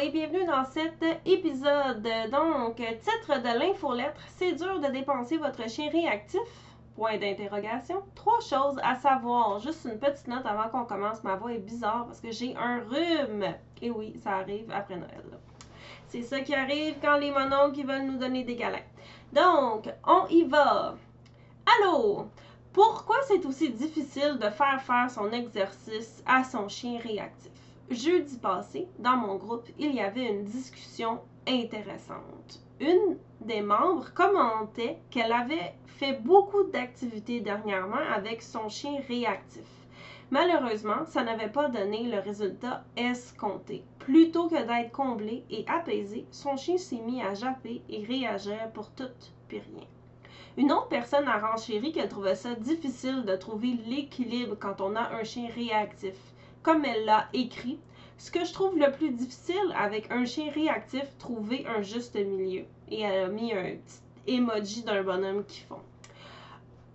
Et bienvenue dans cet épisode. Donc, titre de l'infolettre, c'est dur de dépenser votre chien réactif? Point d'interrogation. Trois choses à savoir. Juste une petite note avant qu'on commence. Ma voix est bizarre parce que j'ai un rhume. Et oui, ça arrive après Noël. C'est ça qui arrive quand les mononcles qui veulent nous donner des câlins. Donc, on y va. Allô? Pourquoi c'est aussi difficile de faire faire son exercice à son chien réactif? Jeudi passé, dans mon groupe, il y avait une discussion intéressante. Une des membres commentait qu'elle avait fait beaucoup d'activités dernièrement avec son chien réactif. Malheureusement, ça n'avait pas donné le résultat escompté. Plutôt que d'être comblé et apaisé, son chien s'est mis à japper et réagir pour tout puis rien. Une autre personne a renchéri qu'elle trouvait ça difficile de trouver l'équilibre quand on a un chien réactif. Comme elle l'a écrit, ce que je trouve le plus difficile avec un chien réactif, trouver un juste milieu. Et elle a mis un petit emoji d'un bonhomme qui fond.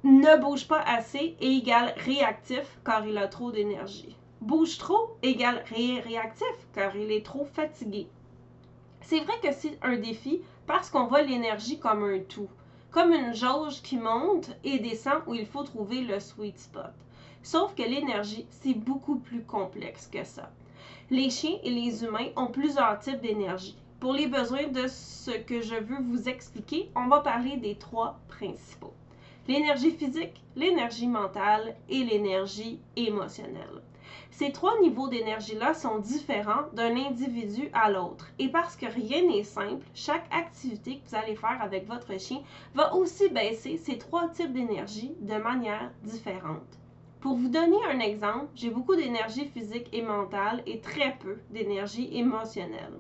Ne bouge pas assez égale réactif car il a trop d'énergie. Bouge trop égale ré réactif car il est trop fatigué. C'est vrai que c'est un défi parce qu'on voit l'énergie comme un tout comme une jauge qui monte et descend où il faut trouver le sweet spot. Sauf que l'énergie, c'est beaucoup plus complexe que ça. Les chiens et les humains ont plusieurs types d'énergie. Pour les besoins de ce que je veux vous expliquer, on va parler des trois principaux. L'énergie physique, l'énergie mentale et l'énergie émotionnelle. Ces trois niveaux d'énergie-là sont différents d'un individu à l'autre. Et parce que rien n'est simple, chaque activité que vous allez faire avec votre chien va aussi baisser ces trois types d'énergie de manière différente. Pour vous donner un exemple, j'ai beaucoup d'énergie physique et mentale et très peu d'énergie émotionnelle.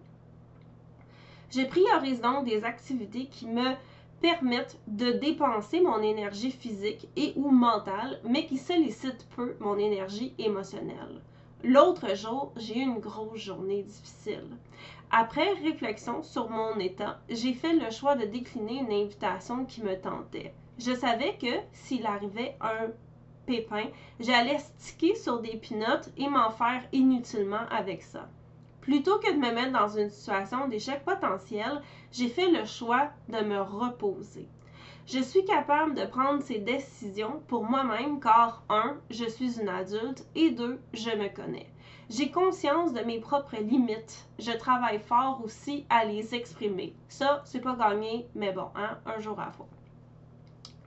Je priorise donc des activités qui me permettent de dépenser mon énergie physique et ou mentale, mais qui sollicitent peu mon énergie émotionnelle. L'autre jour, j'ai eu une grosse journée difficile. Après réflexion sur mon état, j'ai fait le choix de décliner une invitation qui me tentait. Je savais que s'il arrivait un pépin, j'allais sticker sur des pinottes et m'en faire inutilement avec ça. Plutôt que de me mettre dans une situation d'échec potentiel, j'ai fait le choix de me reposer. Je suis capable de prendre ces décisions pour moi-même car, un, je suis une adulte et deux, je me connais. J'ai conscience de mes propres limites. Je travaille fort aussi à les exprimer. Ça, c'est pas gagné, mais bon, hein, un jour à la fois.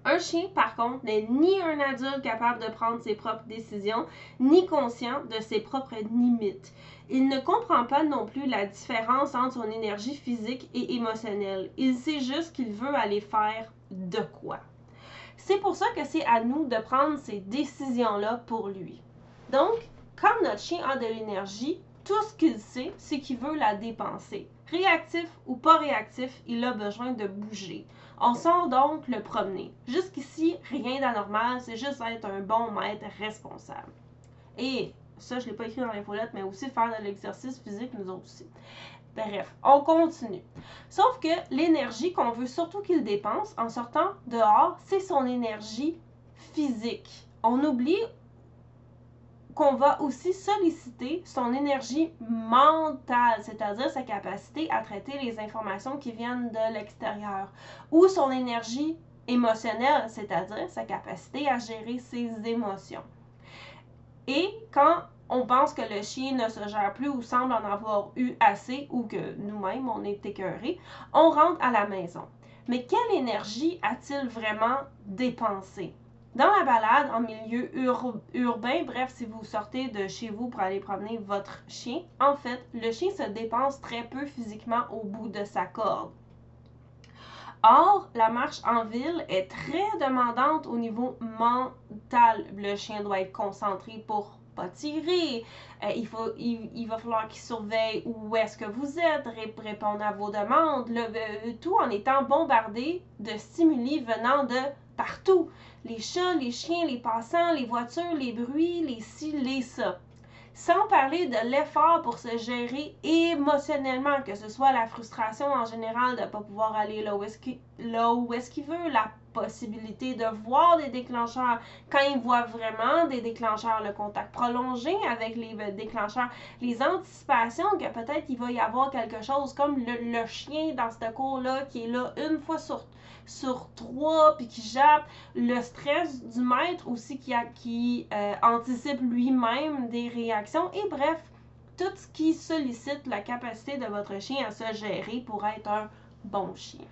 Un chien, par contre, n'est ni un adulte capable de prendre ses propres décisions, ni conscient de ses propres limites. Il ne comprend pas non plus la différence entre son énergie physique et émotionnelle. Il sait juste qu'il veut aller faire de quoi. C'est pour ça que c'est à nous de prendre ces décisions-là pour lui. Donc, quand notre chien a de l'énergie, tout ce qu'il sait, c'est qu'il veut la dépenser. Réactif ou pas réactif, il a besoin de bouger. On sort donc le promener. Jusqu'ici, rien d'anormal, c'est juste être un bon maître responsable. Et ça, je ne l'ai pas écrit dans l'infolette, mais aussi faire de l'exercice physique, nous aussi. Bref, on continue. Sauf que l'énergie qu'on veut surtout qu'il dépense en sortant dehors, c'est son énergie physique. On oublie qu'on va aussi solliciter son énergie mentale, c'est-à-dire sa capacité à traiter les informations qui viennent de l'extérieur, ou son énergie émotionnelle, c'est-à-dire sa capacité à gérer ses émotions. Et quand on pense que le chien ne se gère plus ou semble en avoir eu assez ou que nous-mêmes on est écœurés, on rentre à la maison. Mais quelle énergie a-t-il vraiment dépensé? Dans la balade en milieu urbain, bref, si vous sortez de chez vous pour aller promener votre chien, en fait, le chien se dépense très peu physiquement au bout de sa corde. Or, la marche en ville est très demandante au niveau mental. Le chien doit être concentré pour pas tirer. Euh, il, faut, il, va falloir qu'il surveille où est-ce que vous êtes, répondre à vos demandes, le, tout en étant bombardé de stimuli venant de partout. Les chats, les chiens, les passants, les voitures, les bruits, les ci, les ça. Sans parler de l'effort pour se gérer émotionnellement, que ce soit la frustration en général de ne pas pouvoir aller là où est-ce qu'il veut, la possibilité de voir des déclencheurs quand il voit vraiment des déclencheurs, le contact prolongé avec les déclencheurs, les anticipations que peut-être il va y avoir quelque chose comme le, chien dans ce cours-là qui est là une fois sur sur trois, puis qui jappe le stress du maître aussi qui, a, qui euh, anticipe lui-même des réactions. Et bref, tout ce qui sollicite la capacité de votre chien à se gérer pour être un bon chien.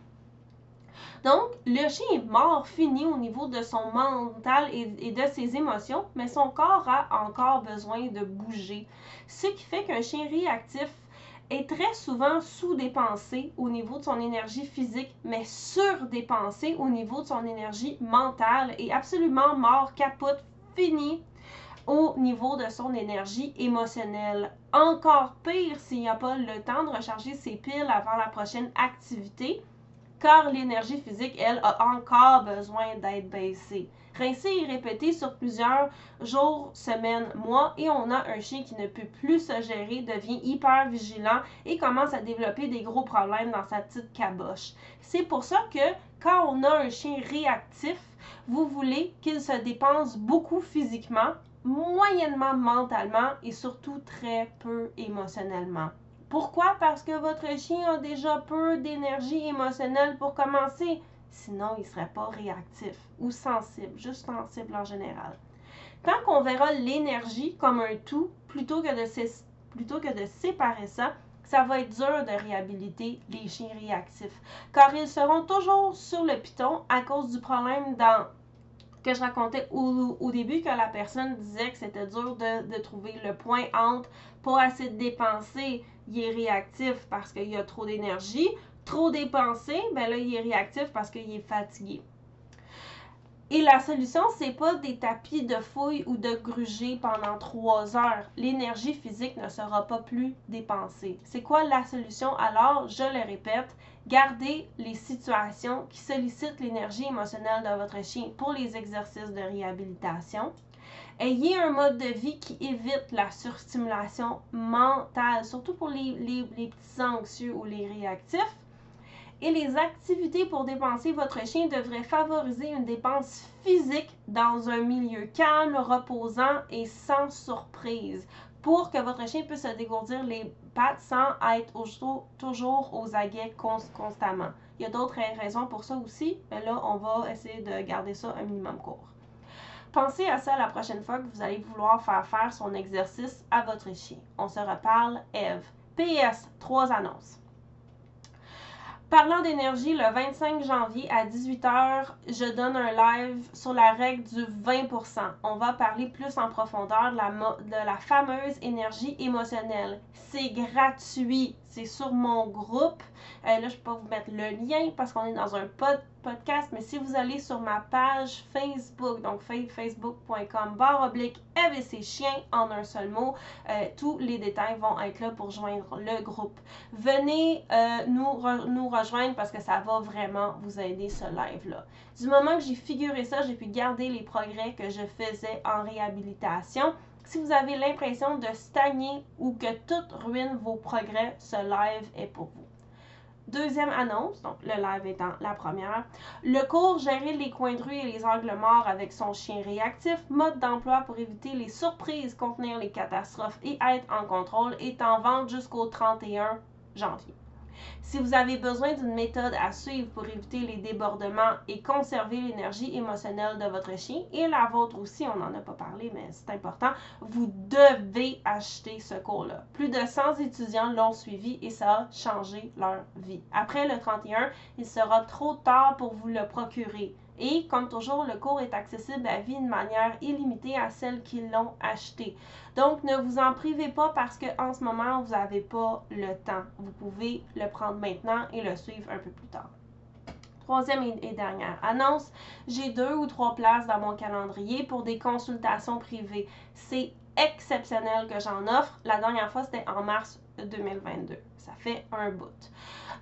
Donc, le chien est mort, fini au niveau de son mental et, de ses émotions, mais son corps a encore besoin de bouger. Ce qui fait qu'un chien réactif est très souvent sous-dépensé au niveau de son énergie physique, mais surdépensé au niveau de son énergie mentale et absolument mort, capote, fini au niveau de son énergie émotionnelle. Encore pire s'il n'y a pas le temps de recharger ses piles avant la prochaine activité, car l'énergie physique, elle, a encore besoin d'être baissée. Rincer et répéter sur plusieurs jours, semaines, mois, et on a un chien qui ne peut plus se gérer, devient hyper vigilant et commence à développer des gros problèmes dans sa petite caboche. C'est pour ça que quand on a un chien réactif, vous voulez qu'il se dépense beaucoup physiquement, moyennement mentalement et surtout très peu émotionnellement. Pourquoi? Parce que votre chien a déjà peu d'énergie émotionnelle pour commencer. Sinon, il ne serait pas réactif ou sensible, juste sensible en général. Quand on verra l'énergie comme un tout, plutôt que, de plutôt que de séparer ça, ça va être dur de réhabiliter les chiens réactifs, car ils seront toujours sur le piton à cause du problème dans que je racontais au, début que la personne disait que c'était dur de, trouver le point entre pour assez de dépenser, il est réactif parce qu'il y a trop d'énergie, trop dépensé, ben là, il est réactif parce qu'il est fatigué. Et la solution, c'est pas des tapis de fouille ou de gruger pendant trois heures. L'énergie physique ne sera pas plus dépensée. C'est quoi la solution? Alors? Je le répète, gardez les situations qui sollicitent l'énergie émotionnelle de votre chien pour les exercices de réhabilitation. Ayez un mode de vie qui évite la surstimulation mentale, surtout pour les, les petits anxieux ou les réactifs et les activités pour dépenser votre chien devraient favoriser une dépense physique dans un milieu calme, reposant et sans surprise pour que votre chien puisse se dégourdir les pattes sans être toujours aux aguets constamment. Il y a d'autres raisons pour ça aussi, mais là, on va essayer de garder ça un minimum court. Pensez à ça la prochaine fois que vous allez vouloir faire faire son exercice à votre chien. On se reparle, Eve. PS, trois annonces. Parlant d'énergie, le 25 janvier à 18h, je donne un live sur la règle du 20%. On va parler plus en profondeur de la, de la fameuse énergie émotionnelle. C'est gratuit, c'est sur mon groupe. Euh, là, je peux vous mettre le lien parce qu'on est dans un pod podcast, mais si vous allez sur ma page Facebook, donc facebook.com barre oblique et chiens en un seul mot, euh, tous les détails vont être là pour joindre le groupe. Venez euh, nous, nous rejoindre parce que ça va vraiment vous aider ce live-là. Du moment que j'ai figuré ça, j'ai pu garder les progrès que je faisais en réhabilitation. Si vous avez l'impression de stagner ou que tout ruine vos progrès, ce live est pour vous. Deuxième annonce, donc le live étant la première. Le cours Gérer les coins de rue et les angles morts avec son chien réactif, mode d'emploi pour éviter les surprises, contenir les catastrophes et être en contrôle est en vente jusqu'au 31 janvier. Si vous avez besoin d'une méthode à suivre pour éviter les débordements et conserver l'énergie émotionnelle de votre chien et la vôtre aussi, on n'en a pas parlé, mais c'est important, vous devez acheter ce cours-là. Plus de 100 étudiants l'ont suivi et ça a changé leur vie. Après le 31, il sera trop tard pour vous le procurer. Et comme toujours, le cours est accessible à vie de manière illimitée à celles qui l'ont acheté. Donc, ne vous en privez pas parce qu'en ce moment, vous n'avez pas le temps. Vous pouvez le prendre maintenant et le suivre un peu plus tard. Troisième et dernière annonce, j'ai deux ou trois places dans mon calendrier pour des consultations privées. C'est exceptionnel que j'en offre. La dernière fois, c'était en mars 2022. Ça fait un bout.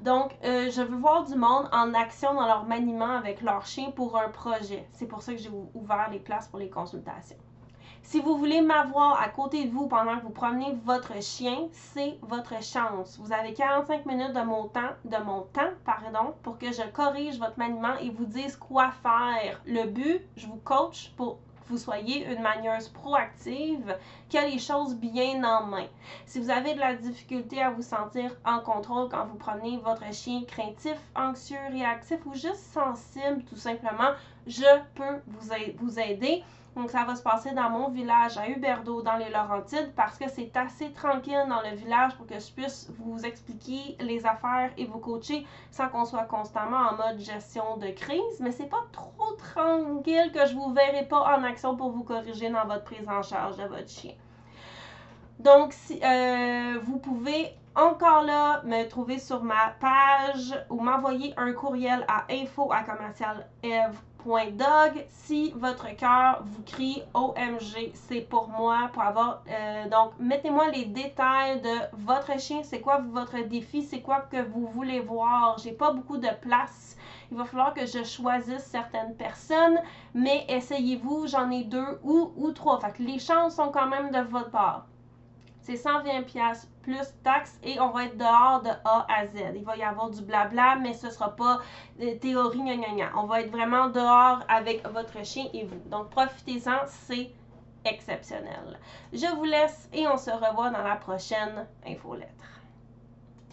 Donc, euh, je veux voir du monde en action dans leur maniement avec leur chien pour un projet. C'est pour ça que j'ai ouvert les places pour les consultations. Si vous voulez m'avoir à côté de vous pendant que vous promenez votre chien, c'est votre chance. Vous avez 45 minutes de mon temps, de mon temps, pardon, pour que je corrige votre maniement et vous dise quoi faire. Le but, je vous coach pour vous soyez une manieuse proactive, qui a les choses bien en main. Si vous avez de la difficulté à vous sentir en contrôle quand vous promenez votre chien craintif, anxieux, réactif ou juste sensible, tout simplement, je peux vous aider. Donc, ça va se passer dans mon village à Huberdo, dans les Laurentides, parce que c'est assez tranquille dans le village pour que je puisse vous expliquer les affaires et vous coacher sans qu'on soit constamment en mode gestion de crise. Mais c'est pas trop tranquille que je vous verrai pas en action pour vous corriger dans votre prise en charge de votre chien. Donc, si, euh, vous pouvez encore là me trouver sur ma page ou m'envoyer un courriel à info à commercial Dog, si votre cœur vous crie OMG, c'est pour moi, pour avoir. Euh, donc, mettez-moi les détails de votre chien, c'est quoi votre défi, c'est quoi que vous voulez voir? J'ai pas beaucoup de place. Il va falloir que je choisisse certaines personnes, mais essayez-vous, j'en ai deux ou, ou trois. Fait que les chances sont quand même de votre part c'est 120 pièces plus taxes et on va être dehors de A à Z. Il va y avoir du blabla, mais ce sera pas de théorie gna, gna, gna. On va être vraiment dehors avec votre chien et vous. Donc profitez-en, c'est exceptionnel. Je vous laisse et on se revoit dans la prochaine infolettre.